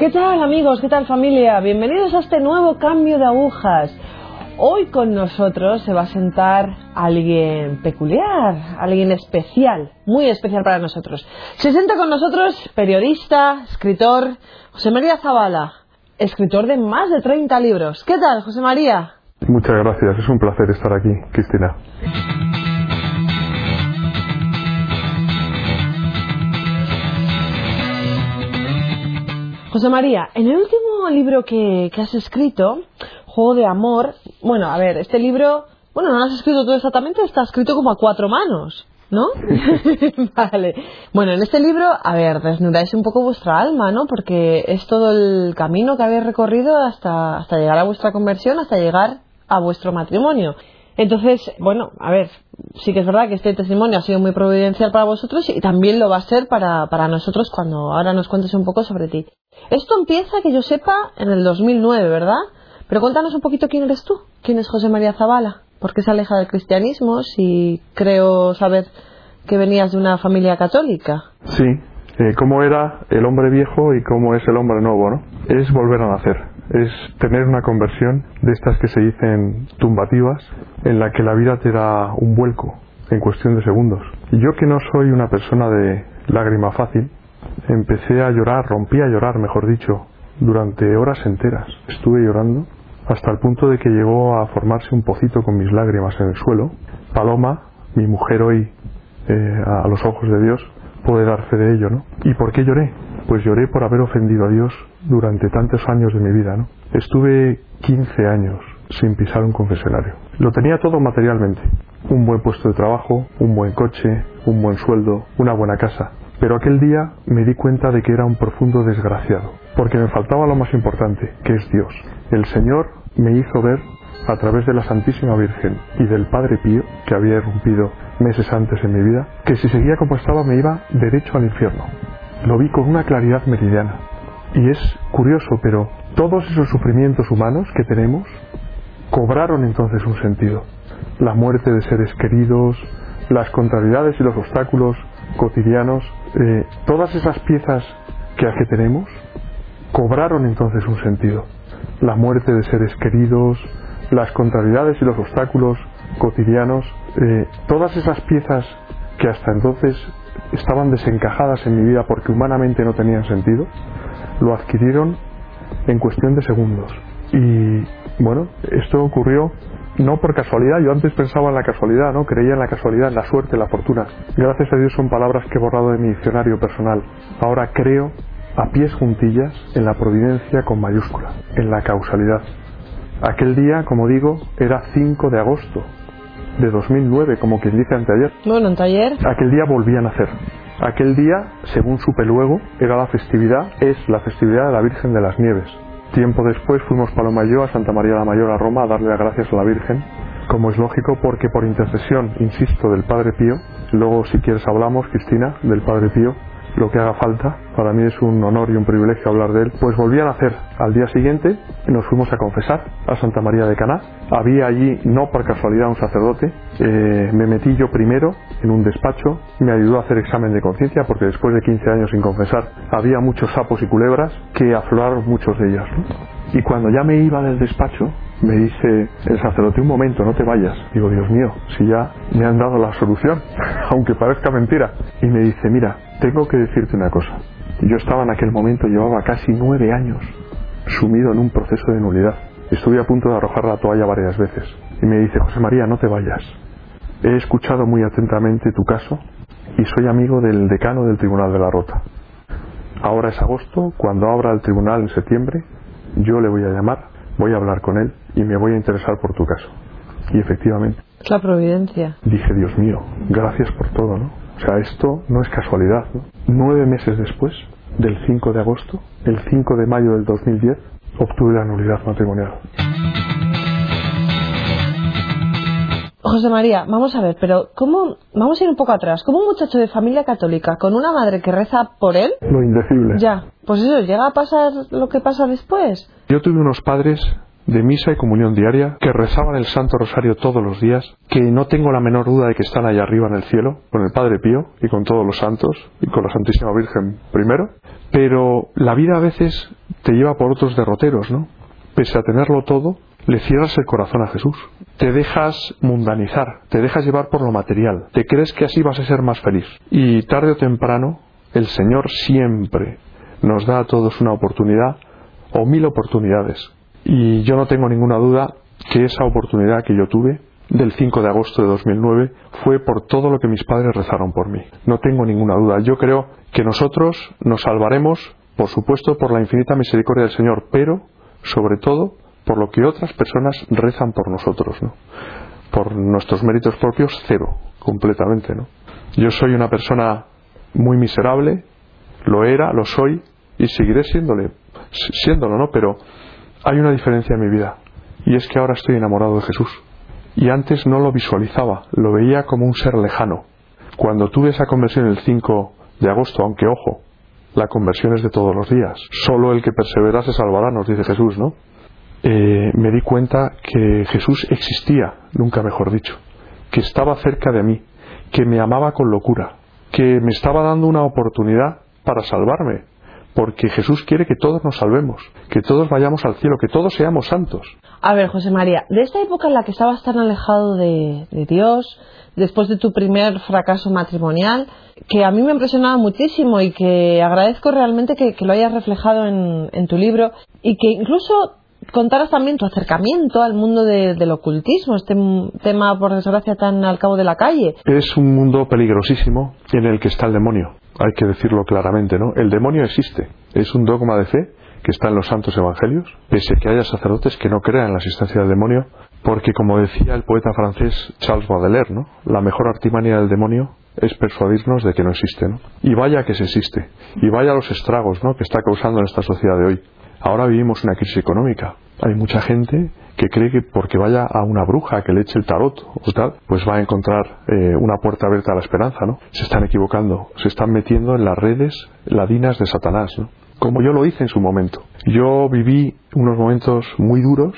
¿Qué tal amigos? ¿Qué tal familia? Bienvenidos a este nuevo cambio de agujas. Hoy con nosotros se va a sentar alguien peculiar, alguien especial, muy especial para nosotros. Se sienta con nosotros periodista, escritor, José María Zavala, escritor de más de 30 libros. ¿Qué tal, José María? Muchas gracias, es un placer estar aquí, Cristina. José María, en el último libro que, que, has escrito, Juego de Amor, bueno, a ver, este libro, bueno, no lo has escrito tú exactamente, está escrito como a cuatro manos, ¿no? vale. Bueno, en este libro, a ver, desnudáis un poco vuestra alma, ¿no? Porque es todo el camino que habéis recorrido hasta, hasta llegar a vuestra conversión, hasta llegar a vuestro matrimonio. Entonces, bueno, a ver, sí que es verdad que este testimonio ha sido muy providencial para vosotros y también lo va a ser para, para nosotros cuando ahora nos cuentes un poco sobre ti. Esto empieza, que yo sepa, en el 2009, ¿verdad? Pero cuéntanos un poquito quién eres tú, quién es José María Zavala, por qué se aleja del cristianismo, si creo saber que venías de una familia católica. Sí, eh, cómo era el hombre viejo y cómo es el hombre nuevo, ¿no? Es volver a nacer, es tener una conversión de estas que se dicen tumbativas, en la que la vida te da un vuelco en cuestión de segundos. Y yo que no soy una persona de lágrima fácil, empecé a llorar, rompí a llorar, mejor dicho, durante horas enteras. Estuve llorando hasta el punto de que llegó a formarse un pocito con mis lágrimas en el suelo. Paloma, mi mujer hoy, eh, a los ojos de Dios, puede dar fe de ello, ¿no? ¿Y por qué lloré? Pues lloré por haber ofendido a Dios durante tantos años de mi vida, ¿no? Estuve 15 años sin pisar un confesionario. Lo tenía todo materialmente. Un buen puesto de trabajo, un buen coche, un buen sueldo, una buena casa. Pero aquel día me di cuenta de que era un profundo desgraciado, porque me faltaba lo más importante, que es Dios. El Señor me hizo ver a través de la Santísima Virgen y del Padre Pío, que había irrumpido meses antes en mi vida, que si seguía como estaba me iba derecho al infierno. Lo vi con una claridad meridiana. Y es curioso, pero todos esos sufrimientos humanos que tenemos cobraron entonces un sentido. La muerte de seres queridos, las contrariedades y los obstáculos cotidianos, eh, todas esas piezas que, que tenemos cobraron entonces un sentido. La muerte de seres queridos, las contrariedades y los obstáculos cotidianos, eh, todas esas piezas que hasta entonces estaban desencajadas en mi vida porque humanamente no tenían sentido, lo adquirieron en cuestión de segundos. Y bueno, esto ocurrió no por casualidad, yo antes pensaba en la casualidad, ¿no? Creía en la casualidad, en la suerte, en la fortuna. Gracias a Dios son palabras que he borrado de mi diccionario personal. Ahora creo a pies juntillas en la providencia con mayúscula, en la causalidad. Aquel día, como digo, era 5 de agosto de 2009, como quien dice anteayer. Bueno, anteayer. Aquel día volví a nacer. Aquel día, según supe luego, era la festividad, es la festividad de la Virgen de las Nieves. Tiempo después fuimos Paloma y yo a Santa María la Mayor a Roma a darle las gracias a la Virgen, como es lógico porque por intercesión, insisto, del Padre Pío, luego si quieres hablamos, Cristina, del Padre Pío, lo que haga falta. Para mí es un honor y un privilegio hablar de él. Pues volví a nacer al día siguiente nos fuimos a confesar a Santa María de Caná. Había allí, no por casualidad, un sacerdote. Eh, me metí yo primero en un despacho. Me ayudó a hacer examen de conciencia porque después de 15 años sin confesar había muchos sapos y culebras que afloraron muchos de ellos. ¿no? Y cuando ya me iba del despacho, me dice el sacerdote, un momento, no te vayas. Digo, Dios mío, si ya me han dado la solución, aunque parezca mentira. Y me dice, mira, tengo que decirte una cosa. Yo estaba en aquel momento, llevaba casi nueve años sumido en un proceso de nulidad. Estuve a punto de arrojar la toalla varias veces. Y me dice, José María, no te vayas. He escuchado muy atentamente tu caso y soy amigo del decano del Tribunal de la Rota. Ahora es agosto, cuando abra el tribunal en septiembre, yo le voy a llamar, voy a hablar con él y me voy a interesar por tu caso. Y efectivamente. Es la providencia. Dije, Dios mío, gracias por todo, ¿no? O sea, esto no es casualidad, ¿no? Nueve meses después, del 5 de agosto, el 5 de mayo del 2010, obtuve la nulidad matrimonial. José María, vamos a ver, pero ¿cómo, vamos a ir un poco atrás, como un muchacho de familia católica con una madre que reza por él? Lo indecible. Ya, pues eso, llega a pasar lo que pasa después. Yo tuve unos padres de misa y comunión diaria, que rezaban el Santo Rosario todos los días, que no tengo la menor duda de que están allá arriba en el cielo, con el Padre Pío y con todos los santos y con la Santísima Virgen primero, pero la vida a veces te lleva por otros derroteros, ¿no? Pese a tenerlo todo, le cierras el corazón a Jesús. Te dejas mundanizar, te dejas llevar por lo material, te crees que así vas a ser más feliz. Y tarde o temprano, el Señor siempre nos da a todos una oportunidad o mil oportunidades. Y yo no tengo ninguna duda que esa oportunidad que yo tuve del 5 de agosto de 2009 fue por todo lo que mis padres rezaron por mí. No tengo ninguna duda. Yo creo que nosotros nos salvaremos, por supuesto, por la infinita misericordia del Señor, pero, sobre todo, por lo que otras personas rezan por nosotros, ¿no? Por nuestros méritos propios, cero, completamente, ¿no? Yo soy una persona muy miserable, lo era, lo soy y seguiré siéndole, siéndolo, ¿no? Pero hay una diferencia en mi vida y es que ahora estoy enamorado de Jesús. Y antes no lo visualizaba, lo veía como un ser lejano. Cuando tuve esa conversión el 5 de agosto, aunque ojo, la conversión es de todos los días. Solo el que persevera se salvará, nos dice Jesús, ¿no? Eh, me di cuenta que Jesús existía, nunca mejor dicho, que estaba cerca de mí, que me amaba con locura, que me estaba dando una oportunidad para salvarme, porque Jesús quiere que todos nos salvemos, que todos vayamos al cielo, que todos seamos santos. A ver, José María, de esta época en la que estabas tan alejado de, Dios, después de tu primer fracaso matrimonial, que a mí me impresionaba muchísimo y que agradezco realmente que, lo hayas reflejado en, tu libro y que incluso contaras también tu acercamiento al mundo del ocultismo, este tema, por desgracia, tan al cabo de la calle. Es un mundo peligrosísimo en el que está el demonio hay que decirlo claramente, ¿no? El demonio existe, es un dogma de fe que está en los santos evangelios, pese a que haya sacerdotes que no crean en la existencia del demonio, porque como decía el poeta francés Charles Baudelaire, ¿no? La mejor artimaña del demonio es persuadirnos de que no existe, ¿no? Y vaya que se existe, y vaya los estragos, ¿no? que está causando en esta sociedad de hoy. Ahora vivimos una crisis económica. Hay mucha gente que cree que porque vaya a una bruja que le eche el tarot o tal, pues va a encontrar eh, una puerta abierta a la esperanza, ¿no? Se están equivocando, se están metiendo en las redes ladinas de Satanás, ¿no? Como yo lo hice en su momento. Yo viví unos momentos muy duros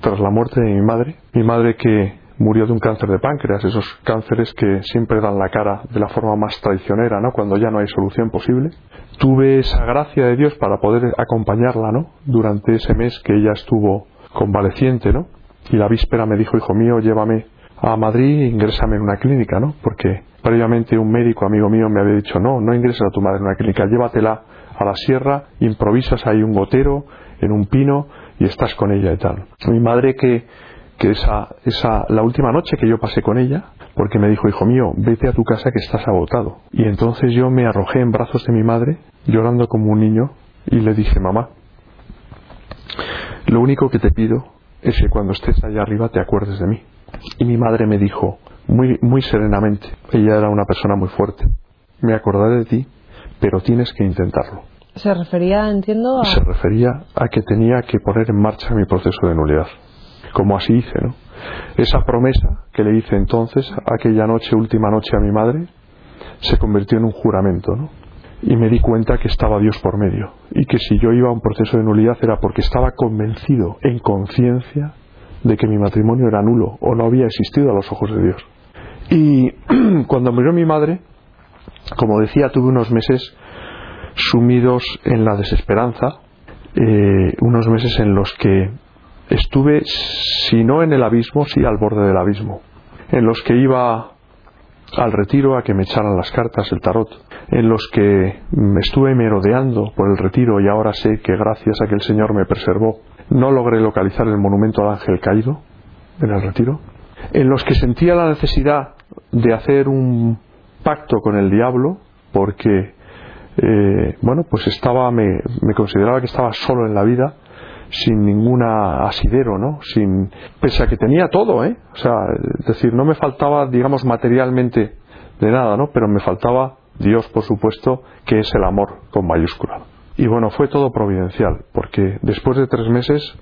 tras la muerte de mi madre, mi madre que murió de un cáncer de páncreas, esos cánceres que siempre dan la cara de la forma más traicionera, ¿no? Cuando ya no hay solución posible. Tuve esa gracia de Dios para poder acompañarla, ¿no? Durante ese mes que ella estuvo convaleciente, ¿no? Y la víspera me dijo, hijo mío, llévame a Madrid e ingrésame en una clínica, ¿no? Porque previamente un médico amigo mío me había dicho, no, no ingreses a tu madre en una clínica, llévatela a la sierra, improvisas ahí un gotero en un pino y estás con ella y tal. Mi madre que que esa, esa, la última noche que yo pasé con ella, porque me dijo, hijo mío, vete a tu casa que estás agotado. Y entonces yo me arrojé en brazos de mi madre, llorando como un niño, y le dije, mamá, lo único que te pido es que cuando estés allá arriba te acuerdes de mí. Y mi madre me dijo, muy, muy serenamente, ella era una persona muy fuerte, me acordaré de ti, pero tienes que intentarlo. ¿Se refería, entiendo, a... Se refería a que tenía que poner en marcha mi proceso de nulidad como así hice, ¿no? Esa promesa que le hice entonces, aquella noche, última noche a mi madre, se convirtió en un juramento. Y me di cuenta que estaba Dios por medio y que si yo iba a un proceso de nulidad era porque estaba convencido, en conciencia, de que mi matrimonio era nulo o no había existido a los ojos de Dios. Y cuando murió mi madre, como decía, tuve unos meses sumidos en la desesperanza, eh, unos meses en los que estuve, si no en el abismo, sí al borde del abismo, en los que iba al retiro a que me echaran las cartas, el tarot, en los que me estuve merodeando por el retiro y ahora sé que gracias a que el Señor me preservó, no logré localizar el monumento al ángel caído en el retiro, en los que sentía la necesidad de hacer un pacto con el diablo porque eh, bueno pues estaba me, me consideraba que estaba solo en la vida sin ninguna asidero, ¿no? Sin, pese a que tenía todo, ¿eh? O sea, es decir, no me faltaba, digamos, materialmente de nada, ¿no? Pero me faltaba Dios, por supuesto, que es el amor con mayúscula. Y bueno, fue todo providencial, porque después de tres meses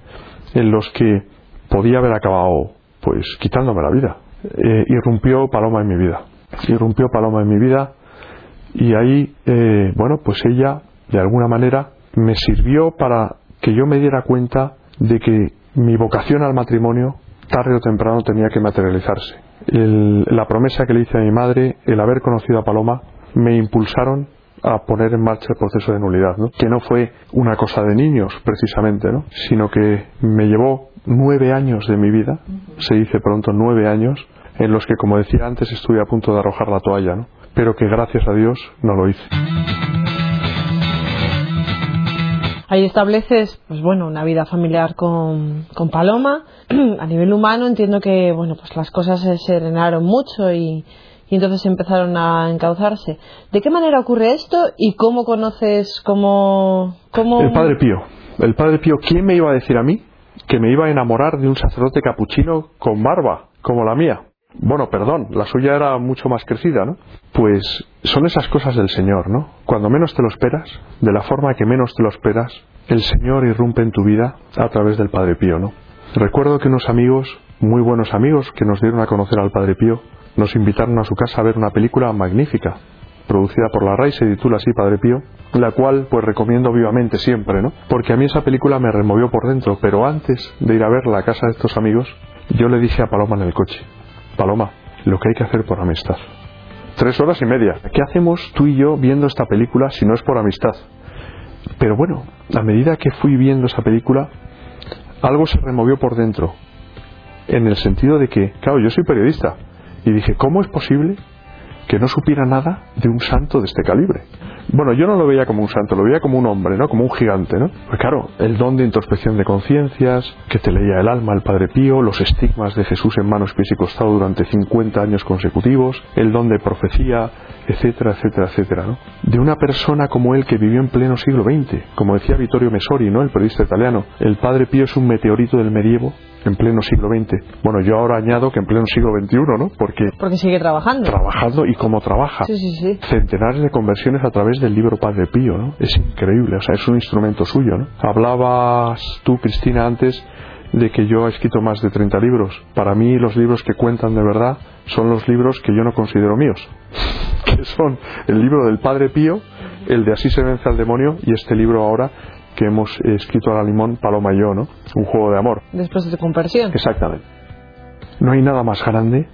en los que podía haber acabado, pues, quitándome la vida, eh, irrumpió Paloma en mi vida. Irrumpió Paloma en mi vida y ahí, eh, bueno, pues ella, de alguna manera, me sirvió para que yo me diera cuenta de que mi vocación al matrimonio tarde o temprano tenía que materializarse. la promesa que le hice a mi madre, el haber conocido a Paloma, me impulsaron a poner en marcha el proceso de nulidad, que no fue una cosa de niños precisamente, ¿no? sino que me llevó nueve años de mi vida, se dice pronto nueve años, en los que, como decía antes, estuve a punto de arrojar la toalla, ¿no? pero que gracias a Dios no lo hice. Ahí estableces, pues bueno, una vida familiar con, con Paloma. a nivel humano entiendo que, bueno, pues las cosas se serenaron mucho y, y entonces empezaron a encauzarse. ¿De qué manera ocurre esto y cómo conoces, cómo, cómo... El Padre Pío. El Padre Pío, ¿quién me iba a decir a mí que me iba a enamorar de un sacerdote capuchino con barba, como la mía? Bueno, perdón, la suya era mucho más crecida, ¿no? Pues son esas cosas del Señor, ¿no? Cuando menos te lo esperas, de la forma que menos te lo esperas, el Señor irrumpe en tu vida a través del Padre Pío, ¿no? Recuerdo que unos amigos, muy buenos amigos, que nos dieron a conocer al Padre Pío, nos invitaron a su casa a ver una película magnífica, producida por la RAI, se titula así Padre Pío, la cual pues recomiendo vivamente siempre, ¿no? Porque a mí esa película me removió por dentro, pero antes de ir a ver la casa de estos amigos, yo le dije a Paloma en el coche, Paloma, lo que hay que hacer por amistad. Tres horas y media. ¿Qué hacemos tú y yo viendo esta película si no es por amistad? Pero bueno, a medida que fui viendo esa película, algo se removió por dentro. En el sentido de que, claro, yo soy periodista, y dije, ¿cómo es posible que no supiera nada de un santo de este calibre? Bueno, yo no lo veía como un santo, lo veía como un hombre, ¿no? Como un gigante, ¿no? Pues claro, el don de introspección de conciencias, que te leía el alma el Padre Pío, los estigmas de Jesús en manos, pies y costado durante 50 años consecutivos, el don de profecía, etcétera, etcétera, etcétera, ¿no? De una persona como él que vivió en pleno siglo XX, como decía Vittorio Messori, ¿no? El periodista italiano, el Padre Pío es un meteorito del medievo en pleno siglo XX. Bueno, yo ahora añado que en pleno siglo XXI, ¿no? Porque, Porque sigue trabajando. Trabajando y como trabaja. Sí, sí, sí. Centenares de conversiones a través del libro Padre Pío, ¿no? Es increíble, o sea, es un instrumento suyo, ¿no? Hablabas tú, Cristina, antes de que yo he escrito más de 30 libros. Para mí los libros que cuentan de verdad son los libros que yo no considero míos, que son el libro del Padre Pío, el de Así se vence al demonio y este libro ahora que hemos escrito a la limón Paloma y yo, ¿no? Un juego de amor. Después de tu conversión. Exactamente. No hay nada más grande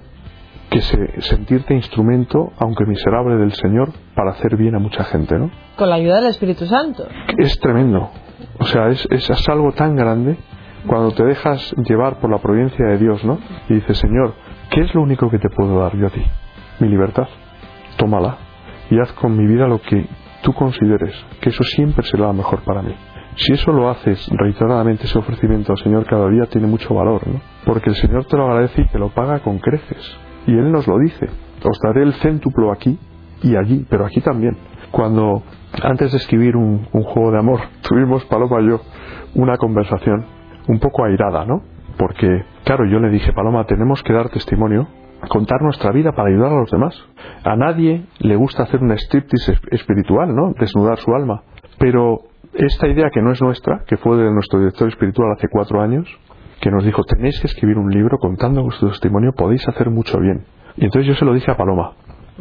que sentirte instrumento, aunque miserable, del Señor para hacer bien a mucha gente, ¿no? Con la ayuda del Espíritu Santo. Es tremendo. O sea, es, es, algo tan grande cuando te dejas llevar por la providencia de Dios, ¿no? Y dices, Señor, ¿qué es lo único que te puedo dar yo a ti? Mi libertad. Tómala y haz con mi vida lo que tú consideres, que eso siempre será lo mejor para mí. Si eso lo haces reiteradamente, ese ofrecimiento al Señor cada día tiene mucho valor, ¿no? Porque el Señor te lo agradece y te lo paga con creces. Y Él nos lo dice. Os daré el céntuplo aquí y allí, pero aquí también. Cuando, antes de escribir un, juego de amor, tuvimos Paloma y yo una conversación un poco airada, ¿no? Porque, claro, yo le dije, Paloma, tenemos que dar testimonio contar nuestra vida para ayudar a los demás. A nadie le gusta hacer un striptease espiritual, ¿no? Desnudar su alma. Pero esta idea que no es nuestra, que fue de nuestro director espiritual hace cuatro años, que nos dijo, tenéis que escribir un libro contando vuestro testimonio, podéis hacer mucho bien. Y entonces yo se lo dije a Paloma.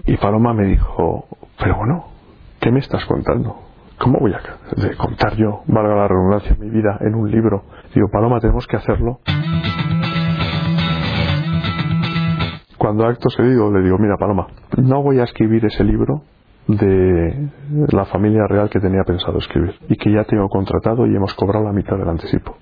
Y Paloma me dijo, pero bueno, ¿qué me estás contando? ¿Cómo voy a contar yo, valga la redundancia, mi vida en un libro? Digo, Paloma, tenemos que hacerlo. Cuando acto seguido le digo, mira Paloma, no voy a escribir ese libro de la familia real que tenía pensado escribir y que ya tengo contratado y hemos cobrado la mitad del anticipo.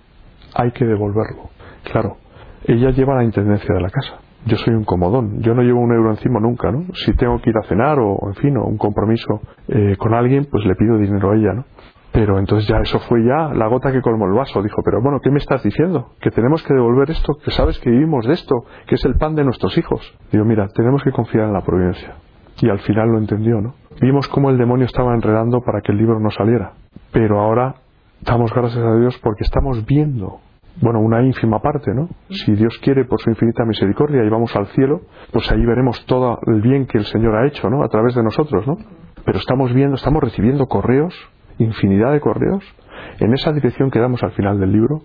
Hay que devolverlo. Claro, ella lleva la intendencia de la casa. Yo soy un comodón. Yo no llevo un euro encima nunca, ¿no? Si tengo que ir a cenar o, en fin, o un compromiso eh, con alguien, pues le pido dinero a ella, ¿no? Pero entonces ya eso fue ya la gota que colmó el vaso. Dijo, pero bueno, ¿qué me estás diciendo? Que tenemos que devolver esto, que sabes que vivimos de esto, que es el pan de nuestros hijos. Digo, mira, tenemos que confiar en la providencia. Y al final lo entendió, ¿no? Vimos cómo el demonio estaba enredando para que el libro no saliera. Pero ahora damos gracias a Dios porque estamos viendo, bueno, una ínfima parte, ¿no? Si Dios quiere por su infinita misericordia y vamos al cielo, pues ahí veremos todo el bien que el Señor ha hecho, ¿no? A través de nosotros, ¿no? Pero estamos viendo, estamos recibiendo correos infinidad de correos en esa dirección que damos al final del libro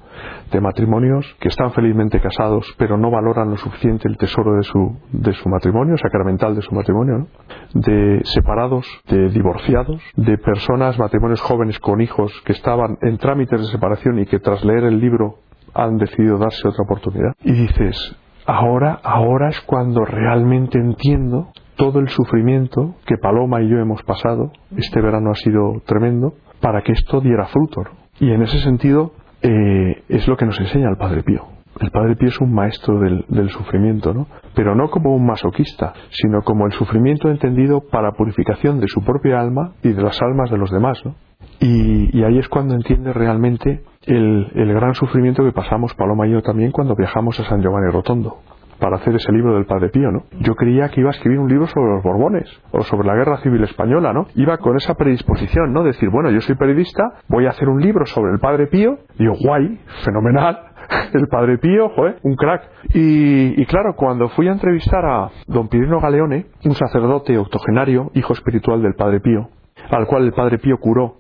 de matrimonios que están felizmente casados pero no valoran lo suficiente el tesoro de su, de su matrimonio, sacramental de su matrimonio, de separados, de divorciados, de personas, matrimonios jóvenes con hijos que estaban en trámites de separación y que tras leer el libro han decidido darse otra oportunidad. Y dices, ahora, ahora es cuando realmente entiendo todo el sufrimiento que Paloma y yo hemos pasado, este verano ha sido tremendo, para que esto diera fruto. Y en ese sentido eh, es lo que nos enseña el Padre Pío. El Padre Pío es un maestro del, del, sufrimiento, ¿no? Pero no como un masoquista, sino como el sufrimiento entendido para purificación de su propia alma y de las almas de los demás, ¿no? Y, y ahí es cuando entiende realmente el, el, gran sufrimiento que pasamos Paloma y yo también cuando viajamos a San Giovanni Rotondo para hacer ese libro del Padre Pío, ¿no? Yo creía que iba a escribir un libro sobre los Borbones o sobre la Guerra Civil Española, ¿no? Iba con esa predisposición, ¿no? Decir, bueno, yo soy periodista, voy a hacer un libro sobre el Padre Pío. Digo, guay, fenomenal, el Padre Pío, joder, un crack. Y, y, claro, cuando fui a entrevistar a don Pirino Galeone, un sacerdote octogenario, hijo espiritual del Padre Pío, al cual el Padre Pío curó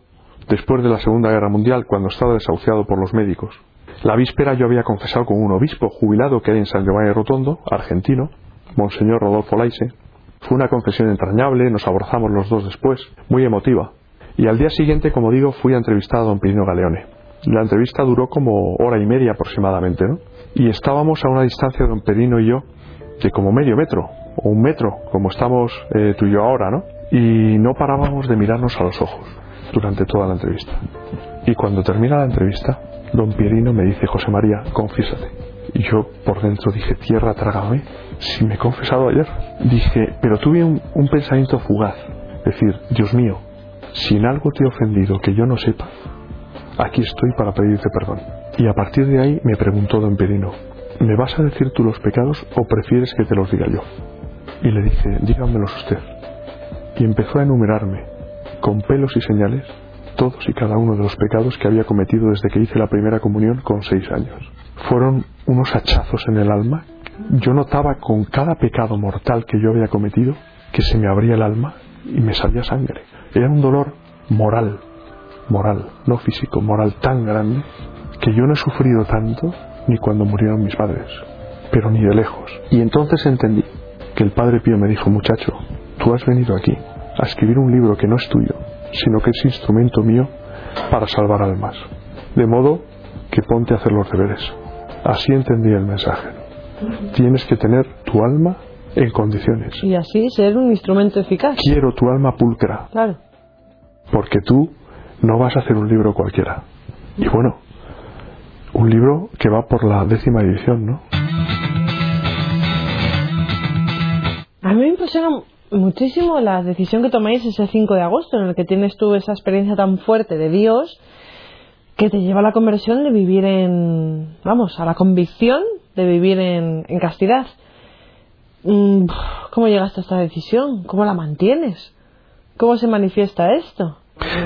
después de la Segunda Guerra Mundial, cuando estaba desahuciado por los médicos. La víspera yo había confesado con un obispo jubilado que hay en San Giovanni Rotondo, argentino, Monseñor Rodolfo Laise. Fue una confesión entrañable, nos abrazamos los dos después, muy emotiva. Y al día siguiente, como digo, fui a entrevistar a don Pirino Galeone. La entrevista duró como hora y media aproximadamente, ¿no? Y estábamos a una distancia don Pirino y yo de como medio metro, o un metro, como estamos eh, tú y yo ahora, ¿no? Y no parábamos de mirarnos a los ojos durante toda la entrevista. Y cuando termina la entrevista, don Pierino me dice, José María, confiésate. Y yo por dentro dije, tierra, trágame. Si me he confesado ayer. Dije, pero tuve un, pensamiento fugaz. Decir, Dios mío, si en algo te he ofendido que yo no sepa, aquí estoy para pedirte perdón. Y a partir de ahí me preguntó don Pierino, ¿me vas a decir tú los pecados o prefieres que te los diga yo? Y le dije, dígamelos usted. Y empezó a enumerarme, con pelos y señales, todos y cada uno de los pecados que había cometido desde que hice la primera comunión con seis años. Fueron unos hachazos en el alma. Yo notaba con cada pecado mortal que yo había cometido que se me abría el alma y me salía sangre. Era un dolor moral, moral, no físico, moral tan grande que yo no he sufrido tanto ni cuando murieron mis padres, pero ni de lejos. Y entonces entendí que el Padre Pío me dijo, muchacho, tú has venido aquí a escribir un libro que no es tuyo, sino que es instrumento mío para salvar almas. De modo que ponte a hacer los deberes. Así entendí el mensaje. Tienes que tener tu alma en condiciones. Y así ser un instrumento eficaz. Quiero tu alma pulcra. Claro. Porque tú no vas a hacer un libro cualquiera. Y bueno, un libro que va por la décima edición, ¿no? A mí me impresiona muchísimo la decisión que tomáis ese 5 de agosto, en el que tienes tú esa experiencia tan fuerte de Dios que te lleva a la conversión de vivir en, vamos, a la convicción de vivir en, en castidad. Mm, ¿Cómo llegaste a esta decisión? ¿Cómo la mantienes? ¿Cómo se manifiesta esto?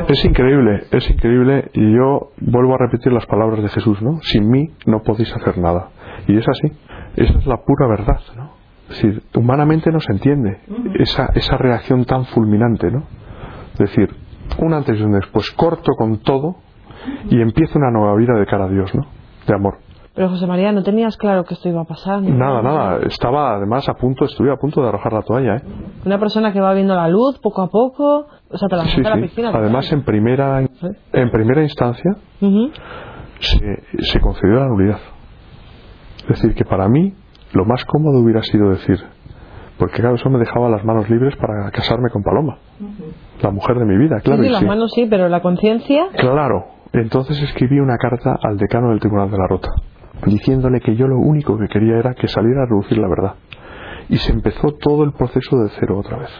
Es increíble, es increíble y yo vuelvo a repetir las palabras de Jesús, ¿no? Sin mí no podéis hacer nada. Y es así, esa es la pura verdad, ¿no? Es decir, humanamente no se entiende esa, esa reacción tan fulminante, ¿no? Es decir, un antes y un después, corto con todo y empiezo una nueva vida de cara a Dios, ¿no? De amor. Pero José María, ¿no tenías claro que esto iba a pasar? ¿no? Nada, nada. Estaba además a punto, estuve a punto de arrojar la toalla, ¿eh? Una persona que va viendo la luz poco a poco, o sea, te la Sí, a la sí. piscina. Además, en primera, en primera instancia, Ujú. se, se concedió la nulidad. Es decir, que para mí lo más cómodo hubiera sido decir, porque claro, eso me dejaba las manos libres para casarme con Paloma, la mujer de mi vida, claro. sí, sí, y las sí. manos sí, pero la conciencia. Claro. Entonces escribí una carta al decano del Tribunal de la Rota, diciéndole que yo lo único que quería era que saliera a reducir la verdad. Y se empezó todo el proceso de cero otra vez.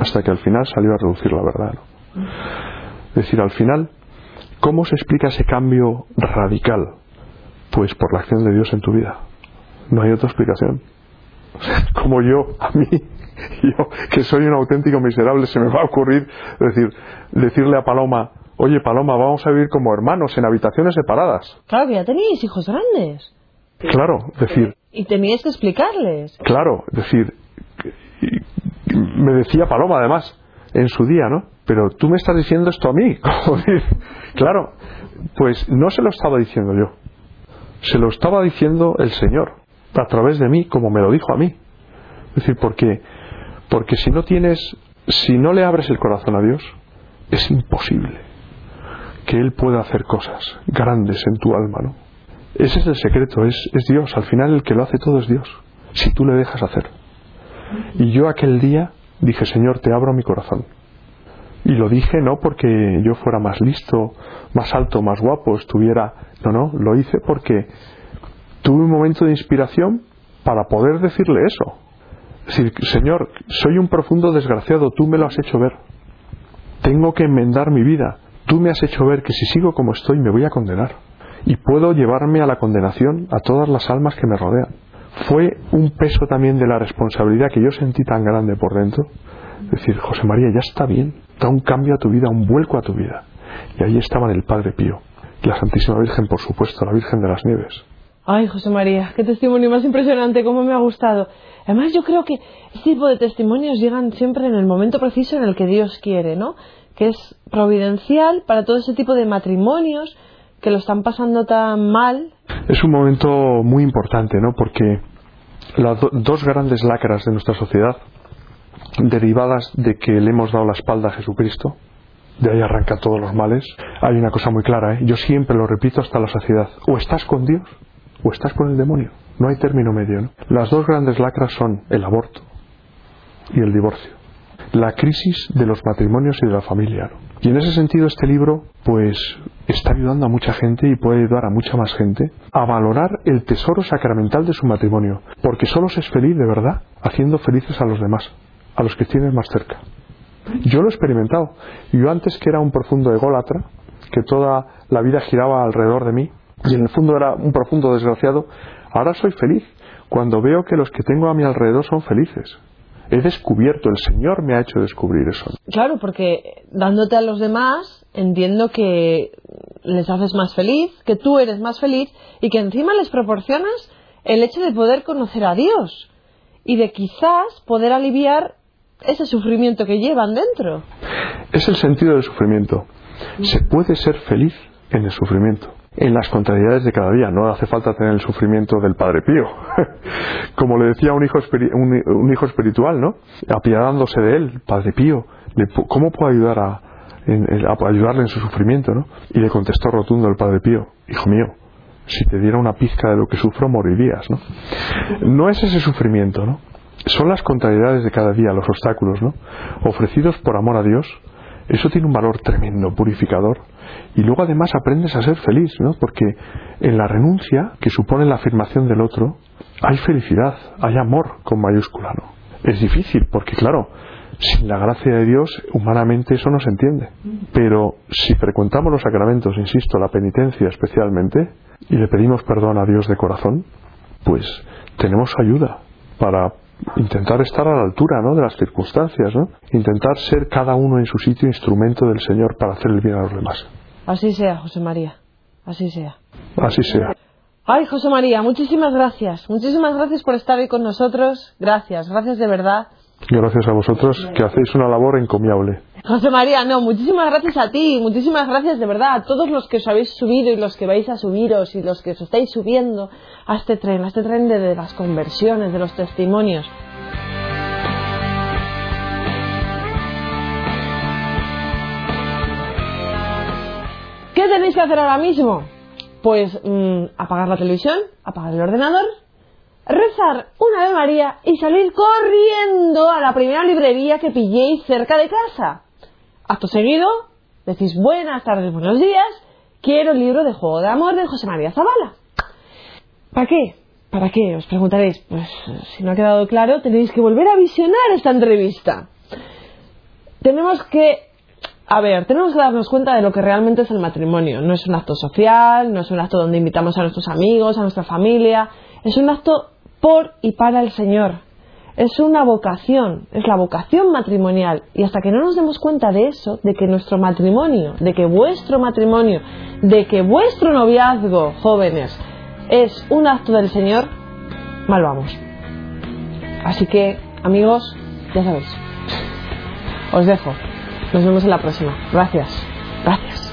Hasta que al final salió a reducir la verdad. ¿no? Es decir, al final, ¿cómo se explica ese cambio radical? Pues por la acción de Dios en tu vida. No hay otra explicación. Como yo, a mí, yo que soy un auténtico miserable, se me va a ocurrir decir, decirle a Paloma, oye Paloma, vamos a vivir como hermanos en habitaciones separadas. Claro que ya teníais hijos grandes. Claro, decir, Y teníais que explicarles. claro, decir, y- me decía Paloma además, en su día, ¿no? Pero tú me estás diciendo esto a mí. Claro, pues no se lo estaba diciendo yo. Se lo estaba diciendo el Señor, a través de mí, como me lo dijo a mí. Es decir, porque, porque si no tienes, si no le abres el corazón a Dios, es imposible que Él pueda hacer cosas grandes en tu alma, ¿no? Ese es el secreto, es, es Dios. Al final el que lo hace todo es Dios, si tú le dejas hacer. Y yo aquel día dije, Señor, te abro mi corazón. Y lo dije no porque yo fuera más listo, más alto, más guapo, estuviera... No, no, lo hice porque tuve un momento de inspiración para poder decirle eso. Decir, Señor, soy un profundo desgraciado, tú me lo has hecho ver. Tengo que enmendar mi vida. Tú me has hecho ver que si sigo como estoy me voy a condenar. Y puedo llevarme a la condenación a todas las almas que me rodean. Fue un peso también de la responsabilidad que yo sentí tan grande por dentro. Decir, José María, ya está bien, da un cambio a tu vida, un vuelco a tu vida. Y ahí estaban el Padre Pío la Santísima Virgen, por supuesto, la Virgen de las Nieves. Ay, José María, qué testimonio más impresionante, cómo me ha gustado. Además, yo creo que este tipo de testimonios llegan siempre en el momento preciso en el que Dios quiere, ¿no? Que es providencial para todo ese tipo de matrimonios que lo están pasando tan mal. Es un momento muy importante, ¿no? Porque las dos grandes lacras de nuestra sociedad, derivadas de que le hemos dado la espalda a Jesucristo, de ahí arrancan todos los males, hay una cosa muy clara, ¿eh? yo siempre lo repito hasta la saciedad, o estás con Dios o estás con el demonio, no hay término medio. ¿no? Las dos grandes lacras son el aborto y el divorcio, la crisis de los matrimonios y de la familia. Y en ese sentido este libro pues está ayudando a mucha gente y puede ayudar a mucha más gente a valorar el tesoro sacramental de su matrimonio, porque solo se es feliz de verdad haciendo felices a los demás, a los que tienes más cerca. Yo lo he experimentado. Yo antes que era un profundo ególatra, que toda la vida giraba alrededor de mí, y en el fondo era un profundo desgraciado, ahora soy feliz cuando veo que los que tengo a mi alrededor son felices. He descubierto, el Señor me ha hecho descubrir eso. Claro, porque dándote a los demás, entiendo que les haces más feliz, que tú eres más feliz y que encima les proporcionas el hecho de poder conocer a Dios y de quizás poder aliviar ese sufrimiento que llevan dentro. Es el sentido del sufrimiento. Se puede ser feliz en el sufrimiento, en las contrariedades de cada día. No hace falta tener el sufrimiento del Padre Pío. Como le decía un hijo, un, hijo espiritual, ¿no? Apiadándose de él, Padre Pío, ¿cómo puedo ayudar a, a ayudarle en su sufrimiento, ¿no? Y le contestó rotundo el Padre Pío, hijo mío, si te diera una pizca de lo que sufro morirías, ¿no? No es ese sufrimiento, ¿no? son las contrariedades de cada día, los obstáculos, ¿no? Ofrecidos por amor a Dios, eso tiene un valor tremendo, purificador. Y luego además aprendes a ser feliz, ¿no? Porque en la renuncia, que supone la afirmación del otro, hay felicidad, hay amor con mayúscula, ¿no? Es difícil, porque claro, sin la gracia de Dios, humanamente eso no se entiende. Pero si frecuentamos los sacramentos, insisto, la penitencia especialmente, y le pedimos perdón a Dios de corazón, pues tenemos ayuda para intentar estar a la altura ¿no? de las circunstancias, ¿no? intentar ser cada uno en su sitio instrumento del Señor para hacer el bien a los demás. Así sea, José María, así sea. Así sea. Ay, José María, muchísimas gracias. Muchísimas gracias por estar hoy con nosotros. Gracias, gracias de verdad. Gracias a vosotros que hacéis una labor encomiable. José María, no, muchísimas gracias a ti, muchísimas gracias de verdad a todos los que os habéis subido y los que vais a subiros y los que os estáis subiendo a este tren, a este tren de, las conversiones, de los testimonios. ¿Qué tenéis que hacer ahora mismo? Pues mm, apagar la televisión, apagar el ordenador, rezar una Ave María y salir corriendo a la primera librería que pilléis cerca de casa. Acto seguido, decís buenas tardes, buenos días, quiero el libro de Juego de Amor de José María Zavala. ¿Para qué? ¿Para qué? Os preguntaréis. Pues si no ha quedado claro, tenéis que volver a visionar esta entrevista. Tenemos que... A ver, tenemos que darnos cuenta de lo que realmente es el matrimonio. No es un acto social, no es un acto donde invitamos a nuestros amigos, a nuestra familia. Es un acto por y para el Señor es una vocación, es la vocación matrimonial. Y hasta que no nos demos cuenta de eso, de que nuestro matrimonio, de que vuestro matrimonio, de que vuestro noviazgo, jóvenes, es un acto del Señor, mal vamos. Así que, amigos, ya sabéis. Os dejo. Nos vemos en la próxima. Gracias. Gracias.